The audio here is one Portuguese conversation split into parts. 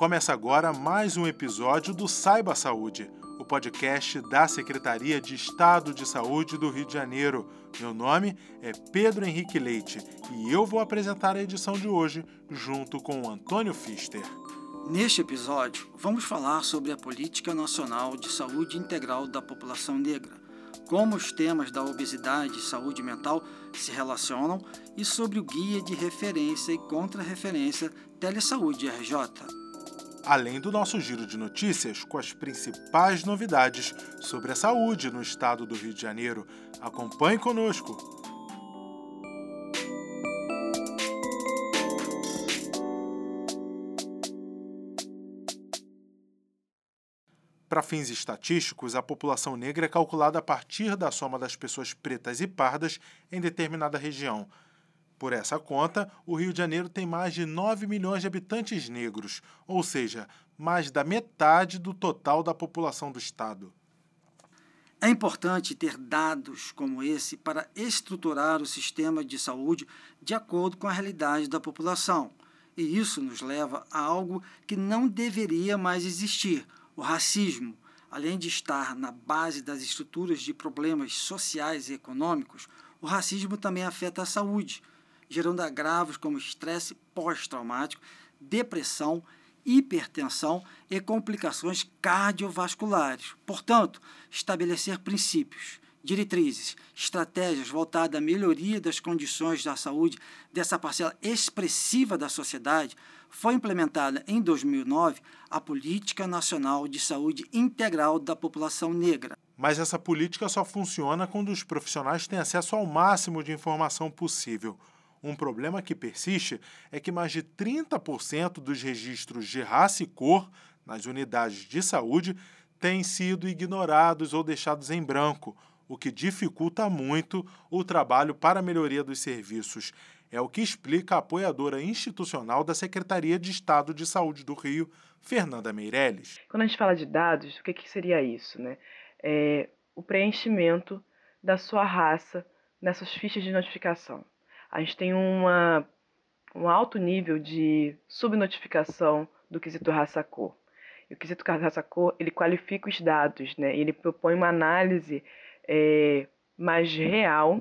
Começa agora mais um episódio do Saiba Saúde, o podcast da Secretaria de Estado de Saúde do Rio de Janeiro. Meu nome é Pedro Henrique Leite e eu vou apresentar a edição de hoje junto com o Antônio Fister. Neste episódio, vamos falar sobre a Política Nacional de Saúde Integral da População Negra, como os temas da obesidade e saúde mental se relacionam e sobre o Guia de Referência e Contra-Referência Telesaúde RJ além do nosso giro de notícias com as principais novidades sobre a saúde no estado do Rio de Janeiro. Acompanhe conosco! Para fins estatísticos, a população negra é calculada a partir da soma das pessoas pretas e pardas em determinada região. Por essa conta, o Rio de Janeiro tem mais de 9 milhões de habitantes negros, ou seja, mais da metade do total da população do estado. É importante ter dados como esse para estruturar o sistema de saúde de acordo com a realidade da população. E isso nos leva a algo que não deveria mais existir: o racismo. Além de estar na base das estruturas de problemas sociais e econômicos, o racismo também afeta a saúde gerando agravos como estresse pós-traumático, depressão, hipertensão e complicações cardiovasculares. Portanto, estabelecer princípios, diretrizes, estratégias voltadas à melhoria das condições da saúde dessa parcela expressiva da sociedade foi implementada em 2009 a Política Nacional de Saúde Integral da População Negra. Mas essa política só funciona quando os profissionais têm acesso ao máximo de informação possível. Um problema que persiste é que mais de 30% dos registros de raça e cor nas unidades de saúde têm sido ignorados ou deixados em branco, o que dificulta muito o trabalho para a melhoria dos serviços. É o que explica a apoiadora institucional da Secretaria de Estado de Saúde do Rio, Fernanda Meirelles. Quando a gente fala de dados, o que, que seria isso? Né? É o preenchimento da sua raça nessas fichas de notificação a gente tem uma, um alto nível de subnotificação do quesito raça-cor. E o quesito raça-cor, ele qualifica os dados, né? ele propõe uma análise é, mais real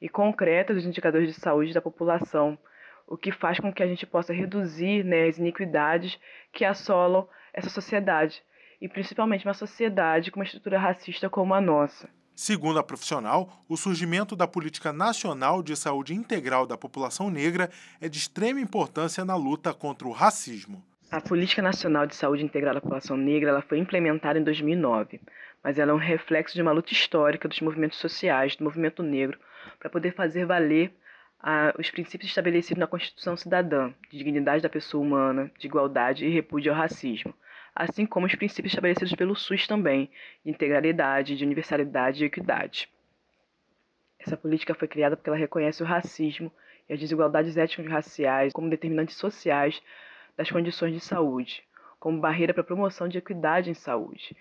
e concreta dos indicadores de saúde da população, o que faz com que a gente possa reduzir né, as iniquidades que assolam essa sociedade, e principalmente uma sociedade com uma estrutura racista como a nossa. Segundo a profissional, o surgimento da Política Nacional de Saúde Integral da População Negra é de extrema importância na luta contra o racismo. A Política Nacional de Saúde Integral da População Negra ela foi implementada em 2009, mas ela é um reflexo de uma luta histórica dos movimentos sociais, do movimento negro, para poder fazer valer ah, os princípios estabelecidos na Constituição Cidadã, de dignidade da pessoa humana, de igualdade e repúdio ao racismo assim como os princípios estabelecidos pelo SUS também, de integralidade, de universalidade e equidade. Essa política foi criada porque ela reconhece o racismo e as desigualdades étnico-raciais como determinantes sociais das condições de saúde, como barreira para a promoção de equidade em saúde.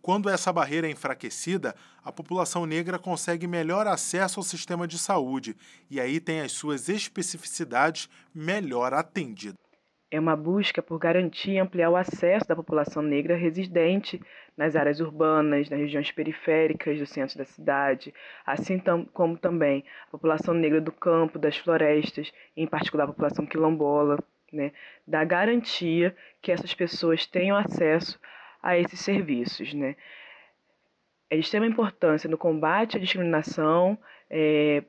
Quando essa barreira é enfraquecida, a população negra consegue melhor acesso ao sistema de saúde e aí tem as suas especificidades melhor atendidas é uma busca por garantir e ampliar o acesso da população negra residente nas áreas urbanas, nas regiões periféricas do centro da cidade, assim como também a população negra do campo, das florestas, em particular a população quilombola, né, da garantia que essas pessoas tenham acesso a esses serviços. Né. É de extrema importância no combate à discriminação, é,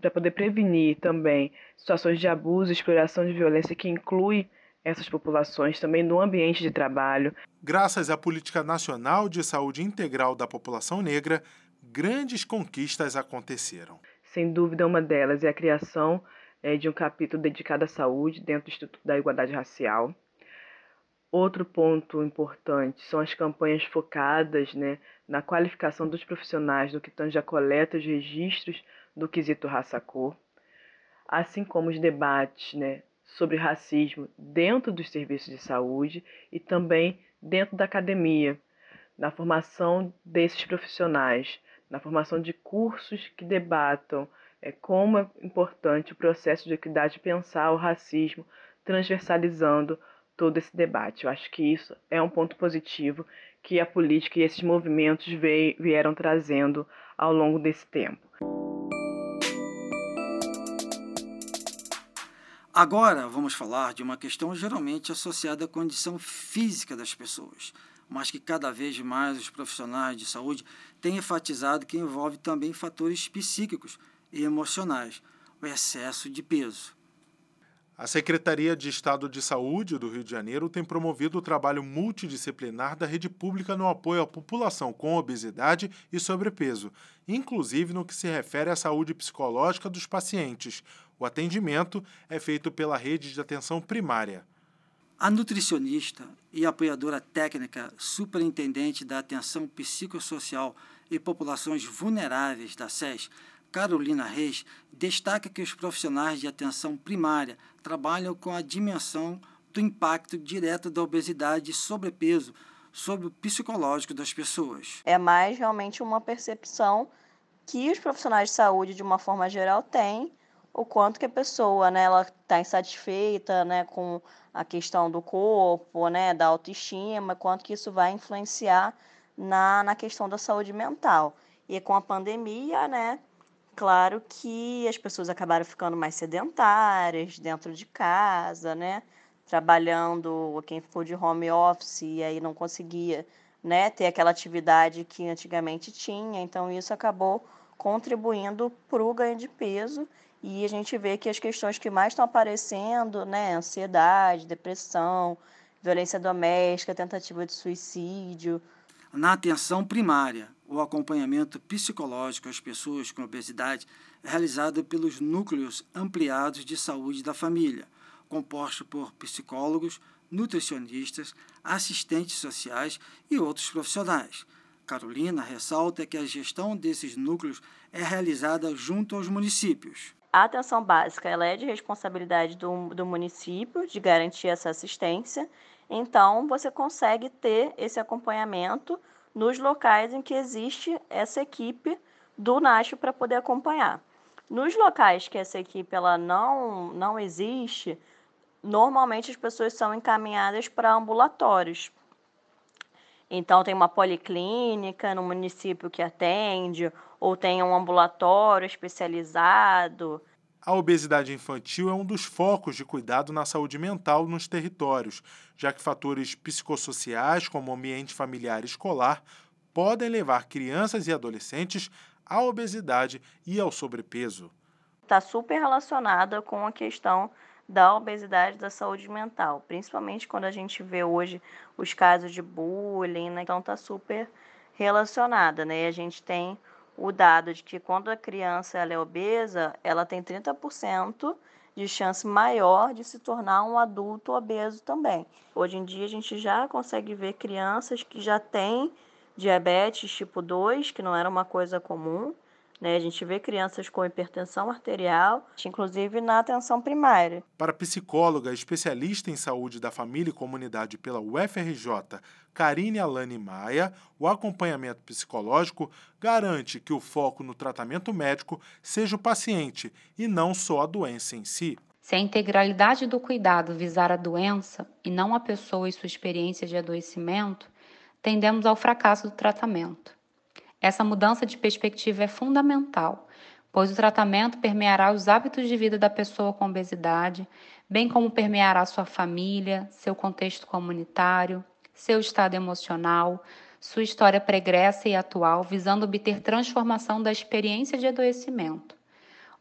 para poder prevenir também situações de abuso, exploração de violência que inclui essas populações também no ambiente de trabalho. Graças à Política Nacional de Saúde Integral da População Negra, grandes conquistas aconteceram. Sem dúvida, uma delas é a criação é, de um capítulo dedicado à saúde dentro do Instituto da Igualdade Racial. Outro ponto importante são as campanhas focadas né, na qualificação dos profissionais no que tange a coleta de registros do quesito raça-cor, assim como os debates né, sobre racismo dentro dos serviços de saúde e também dentro da academia, na formação desses profissionais, na formação de cursos que debatam é, como é importante o processo de equidade pensar o racismo, transversalizando todo esse debate. Eu acho que isso é um ponto positivo que a política e esses movimentos vieram trazendo ao longo desse tempo. Agora vamos falar de uma questão geralmente associada à condição física das pessoas, mas que cada vez mais os profissionais de saúde têm enfatizado que envolve também fatores psíquicos e emocionais, o excesso de peso. A Secretaria de Estado de Saúde do Rio de Janeiro tem promovido o trabalho multidisciplinar da rede pública no apoio à população com obesidade e sobrepeso, inclusive no que se refere à saúde psicológica dos pacientes. O atendimento é feito pela rede de atenção primária. A nutricionista e apoiadora técnica superintendente da atenção psicossocial e populações vulneráveis da SES, Carolina Reis, destaca que os profissionais de atenção primária trabalham com a dimensão do impacto direto da obesidade e sobrepeso sobre o psicológico das pessoas. É mais realmente uma percepção que os profissionais de saúde, de uma forma geral, têm o quanto que a pessoa, né, ela está insatisfeita, né, com a questão do corpo, né, da autoestima, quanto que isso vai influenciar na, na questão da saúde mental. E com a pandemia, né, Claro que as pessoas acabaram ficando mais sedentárias dentro de casa, né? Trabalhando, quem ficou de home office e aí não conseguia né, ter aquela atividade que antigamente tinha. Então, isso acabou contribuindo para o ganho de peso. E a gente vê que as questões que mais estão aparecendo, né, ansiedade, depressão, violência doméstica, tentativa de suicídio. Na atenção primária, o acompanhamento psicológico às pessoas com obesidade é realizado pelos núcleos ampliados de saúde da família, composto por psicólogos, nutricionistas, assistentes sociais e outros profissionais. Carolina ressalta que a gestão desses núcleos é realizada junto aos municípios. A atenção básica ela é de responsabilidade do, do município de garantir essa assistência, então você consegue ter esse acompanhamento nos locais em que existe essa equipe do NASH para poder acompanhar. Nos locais que essa equipe ela não, não existe, normalmente as pessoas são encaminhadas para ambulatórios. Então, tem uma policlínica no município que atende, ou tem um ambulatório especializado. A obesidade infantil é um dos focos de cuidado na saúde mental nos territórios, já que fatores psicossociais, como o ambiente familiar e escolar, podem levar crianças e adolescentes à obesidade e ao sobrepeso. Está super relacionada com a questão da obesidade da saúde mental, principalmente quando a gente vê hoje os casos de bullying, né? então está super relacionada, né? A gente tem o dado de que quando a criança ela é obesa, ela tem 30% de chance maior de se tornar um adulto obeso também. Hoje em dia a gente já consegue ver crianças que já têm diabetes tipo 2, que não era uma coisa comum, né? A gente vê crianças com hipertensão arterial, inclusive na atenção primária. Para a psicóloga especialista em saúde da família e comunidade pela UFRJ, Karine Alane Maia, o acompanhamento psicológico garante que o foco no tratamento médico seja o paciente e não só a doença em si. Se a integralidade do cuidado visar a doença e não a pessoa e sua experiência de adoecimento, tendemos ao fracasso do tratamento. Essa mudança de perspectiva é fundamental, pois o tratamento permeará os hábitos de vida da pessoa com obesidade, bem como permeará sua família, seu contexto comunitário, seu estado emocional, sua história pregressa e atual, visando obter transformação da experiência de adoecimento.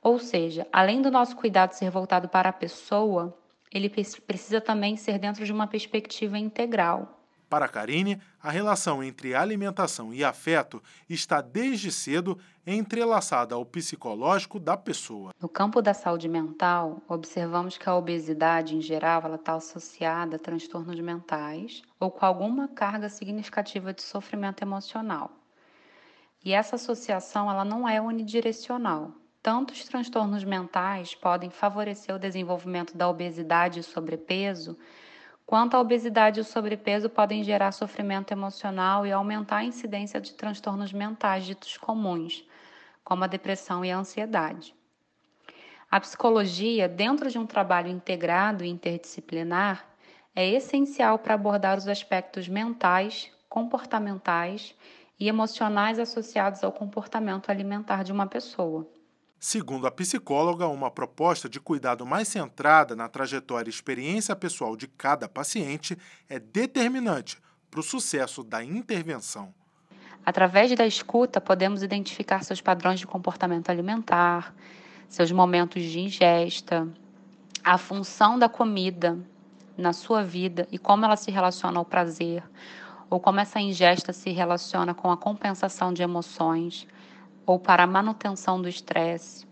Ou seja, além do nosso cuidado ser voltado para a pessoa, ele precisa também ser dentro de uma perspectiva integral, para Karine, a relação entre alimentação e afeto está desde cedo entrelaçada ao psicológico da pessoa. No campo da saúde mental, observamos que a obesidade, em geral, está associada a transtornos mentais ou com alguma carga significativa de sofrimento emocional. E essa associação ela não é unidirecional. Tanto os transtornos mentais podem favorecer o desenvolvimento da obesidade e sobrepeso, quanto a obesidade e o sobrepeso podem gerar sofrimento emocional e aumentar a incidência de transtornos mentais ditos comuns, como a depressão e a ansiedade. A psicologia, dentro de um trabalho integrado e interdisciplinar, é essencial para abordar os aspectos mentais, comportamentais e emocionais associados ao comportamento alimentar de uma pessoa. Segundo a psicóloga, uma proposta de cuidado mais centrada na trajetória e experiência pessoal de cada paciente é determinante para o sucesso da intervenção. Através da escuta, podemos identificar seus padrões de comportamento alimentar, seus momentos de ingesta, a função da comida na sua vida e como ela se relaciona ao prazer, ou como essa ingesta se relaciona com a compensação de emoções ou para a manutenção do estresse.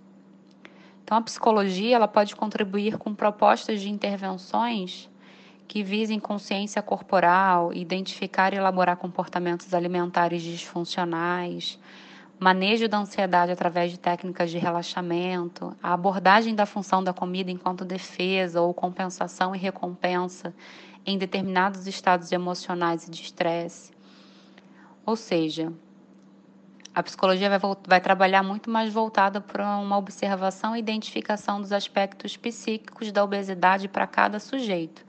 Então, a psicologia ela pode contribuir com propostas de intervenções que visem consciência corporal, identificar e elaborar comportamentos alimentares disfuncionais, manejo da ansiedade através de técnicas de relaxamento, a abordagem da função da comida enquanto defesa ou compensação e recompensa em determinados estados emocionais e de estresse. Ou seja, a psicologia vai, vai trabalhar muito mais voltada para uma observação e identificação dos aspectos psíquicos da obesidade para cada sujeito.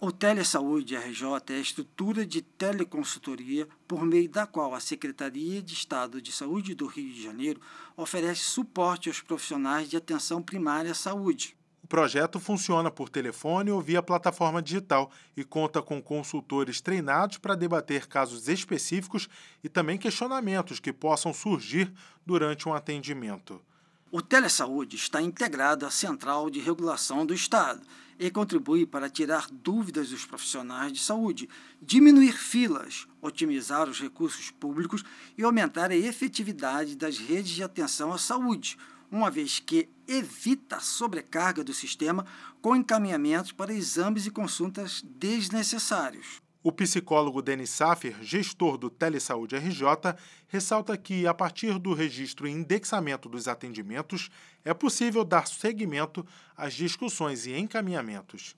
O Telesaúde RJ é a estrutura de teleconsultoria por meio da qual a Secretaria de Estado de Saúde do Rio de Janeiro oferece suporte aos profissionais de atenção primária à saúde. O projeto funciona por telefone ou via plataforma digital e conta com consultores treinados para debater casos específicos e também questionamentos que possam surgir durante um atendimento. O Telesaúde está integrado à Central de Regulação do Estado e contribui para tirar dúvidas dos profissionais de saúde, diminuir filas, otimizar os recursos públicos e aumentar a efetividade das redes de atenção à saúde, uma vez que evita a sobrecarga do sistema com encaminhamentos para exames e consultas desnecessários. O psicólogo Denis Safir, gestor do Telesaúde RJ, ressalta que, a partir do registro e indexamento dos atendimentos, é possível dar seguimento às discussões e encaminhamentos.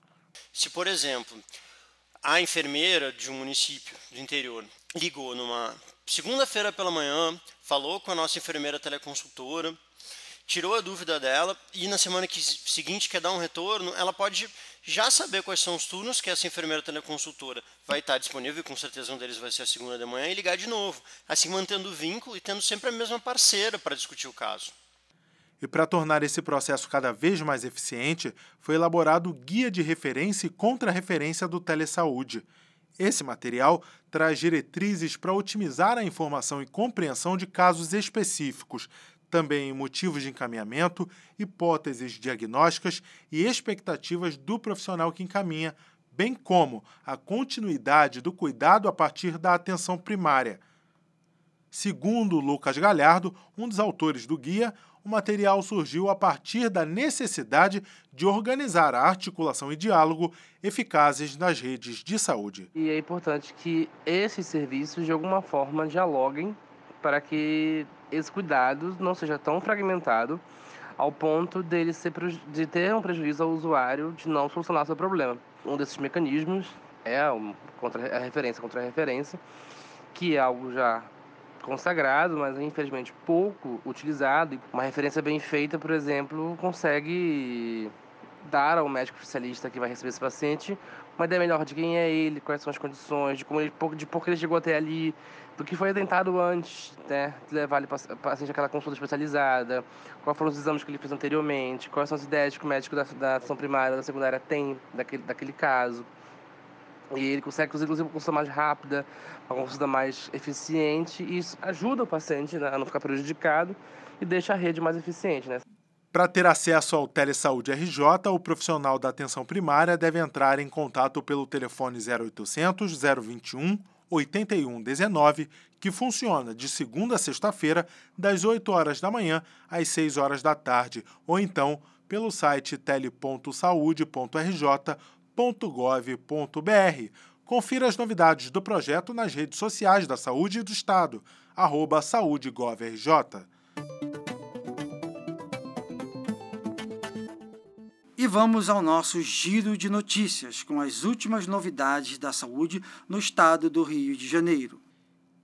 Se, por exemplo, a enfermeira de um município do interior ligou numa segunda-feira pela manhã, falou com a nossa enfermeira teleconsultora, tirou a dúvida dela e na semana que, seguinte quer dar um retorno, ela pode já saber quais são os turnos que essa enfermeira teleconsultora vai estar disponível, e com certeza um deles vai ser a segunda de manhã, e ligar de novo, assim mantendo o vínculo e tendo sempre a mesma parceira para discutir o caso. E para tornar esse processo cada vez mais eficiente, foi elaborado o Guia de Referência e Contra-Referência do Telesaúde. Esse material traz diretrizes para otimizar a informação e compreensão de casos específicos, também motivos de encaminhamento, hipóteses diagnósticas e expectativas do profissional que encaminha, bem como a continuidade do cuidado a partir da atenção primária. Segundo Lucas Galhardo, um dos autores do guia, o material surgiu a partir da necessidade de organizar a articulação e diálogo eficazes nas redes de saúde. E é importante que esses serviços, de alguma forma, dialoguem para que esse cuidado não seja tão fragmentado ao ponto dele ser, de ter um prejuízo ao usuário de não solucionar seu problema. Um desses mecanismos é a, contra, a referência contra a referência, que é algo já consagrado, mas infelizmente pouco utilizado. Uma referência bem feita, por exemplo, consegue dar ao médico especialista que vai receber esse paciente uma ideia melhor de quem é ele, quais são as condições, de como ele, de por que ele chegou até ali, do que foi tentado antes, né, de levar ele paciente àquela consulta especializada, quais foram os exames que ele fez anteriormente, quais são as ideias que o médico da, da ação primária, da secundária tem daquele, daquele caso. E ele consegue, inclusive, uma consulta mais rápida, uma consulta mais eficiente, e isso ajuda o paciente né, a não ficar prejudicado e deixa a rede mais eficiente. Né? Para ter acesso ao Telesaúde RJ, o profissional da atenção primária deve entrar em contato pelo telefone 0800 021 8119, que funciona de segunda a sexta-feira, das 8 horas da manhã às 6 horas da tarde, ou então pelo site tele.saude.rj.gov.br. Confira as novidades do projeto nas redes sociais da Saúde e do Estado, arroba saúdegovrj. E vamos ao nosso giro de notícias com as últimas novidades da saúde no estado do Rio de Janeiro.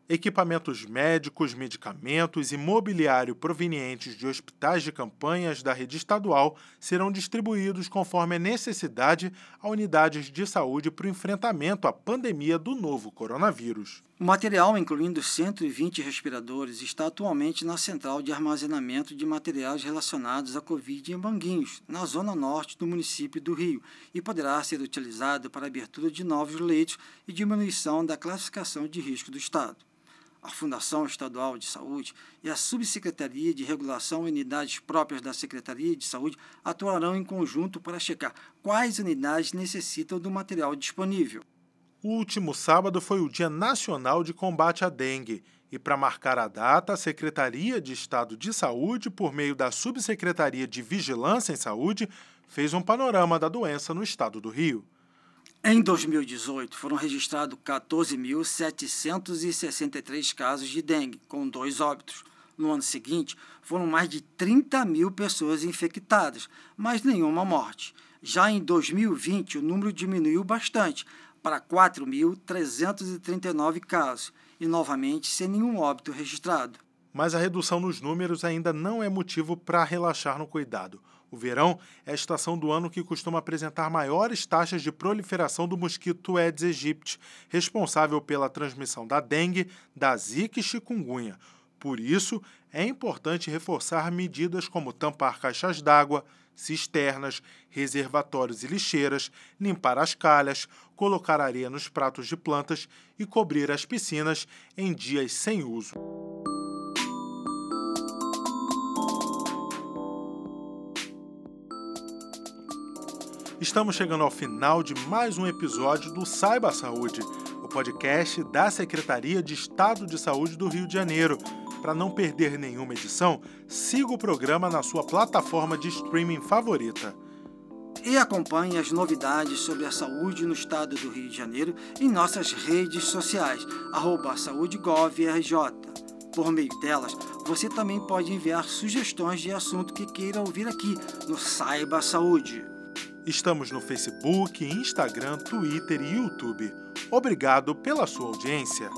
Equipamentos médicos, medicamentos e mobiliário provenientes de hospitais de campanhas da rede estadual serão distribuídos conforme a necessidade a unidades de saúde para o enfrentamento à pandemia do novo coronavírus. O material, incluindo 120 respiradores, está atualmente na central de armazenamento de materiais relacionados à Covid em Manguinhos, na zona norte do município do Rio, e poderá ser utilizado para abertura de novos leitos e diminuição da classificação de risco do Estado a Fundação Estadual de Saúde e a Subsecretaria de Regulação e Unidades próprias da Secretaria de Saúde atuarão em conjunto para checar quais unidades necessitam do material disponível. O último sábado foi o Dia Nacional de Combate à Dengue. E para marcar a data, a Secretaria de Estado de Saúde, por meio da Subsecretaria de Vigilância em Saúde, fez um panorama da doença no estado do Rio. Em 2018, foram registrados 14.763 casos de dengue, com dois óbitos. No ano seguinte, foram mais de 30 mil pessoas infectadas, mas nenhuma morte. Já em 2020, o número diminuiu bastante, para 4.339 casos, e novamente sem nenhum óbito registrado. Mas a redução nos números ainda não é motivo para relaxar no cuidado. O verão é a estação do ano que costuma apresentar maiores taxas de proliferação do mosquito Aedes aegypti, responsável pela transmissão da dengue, da zika e chikungunya. Por isso, é importante reforçar medidas como tampar caixas d'água, cisternas, reservatórios e lixeiras, limpar as calhas, colocar areia nos pratos de plantas e cobrir as piscinas em dias sem uso. Estamos chegando ao final de mais um episódio do Saiba Saúde, o podcast da Secretaria de Estado de Saúde do Rio de Janeiro. Para não perder nenhuma edição, siga o programa na sua plataforma de streaming favorita. E acompanhe as novidades sobre a saúde no estado do Rio de Janeiro em nossas redes sociais, arroba saúdegovrj. Por meio delas, você também pode enviar sugestões de assunto que queira ouvir aqui no Saiba Saúde. Estamos no Facebook, Instagram, Twitter e YouTube. Obrigado pela sua audiência.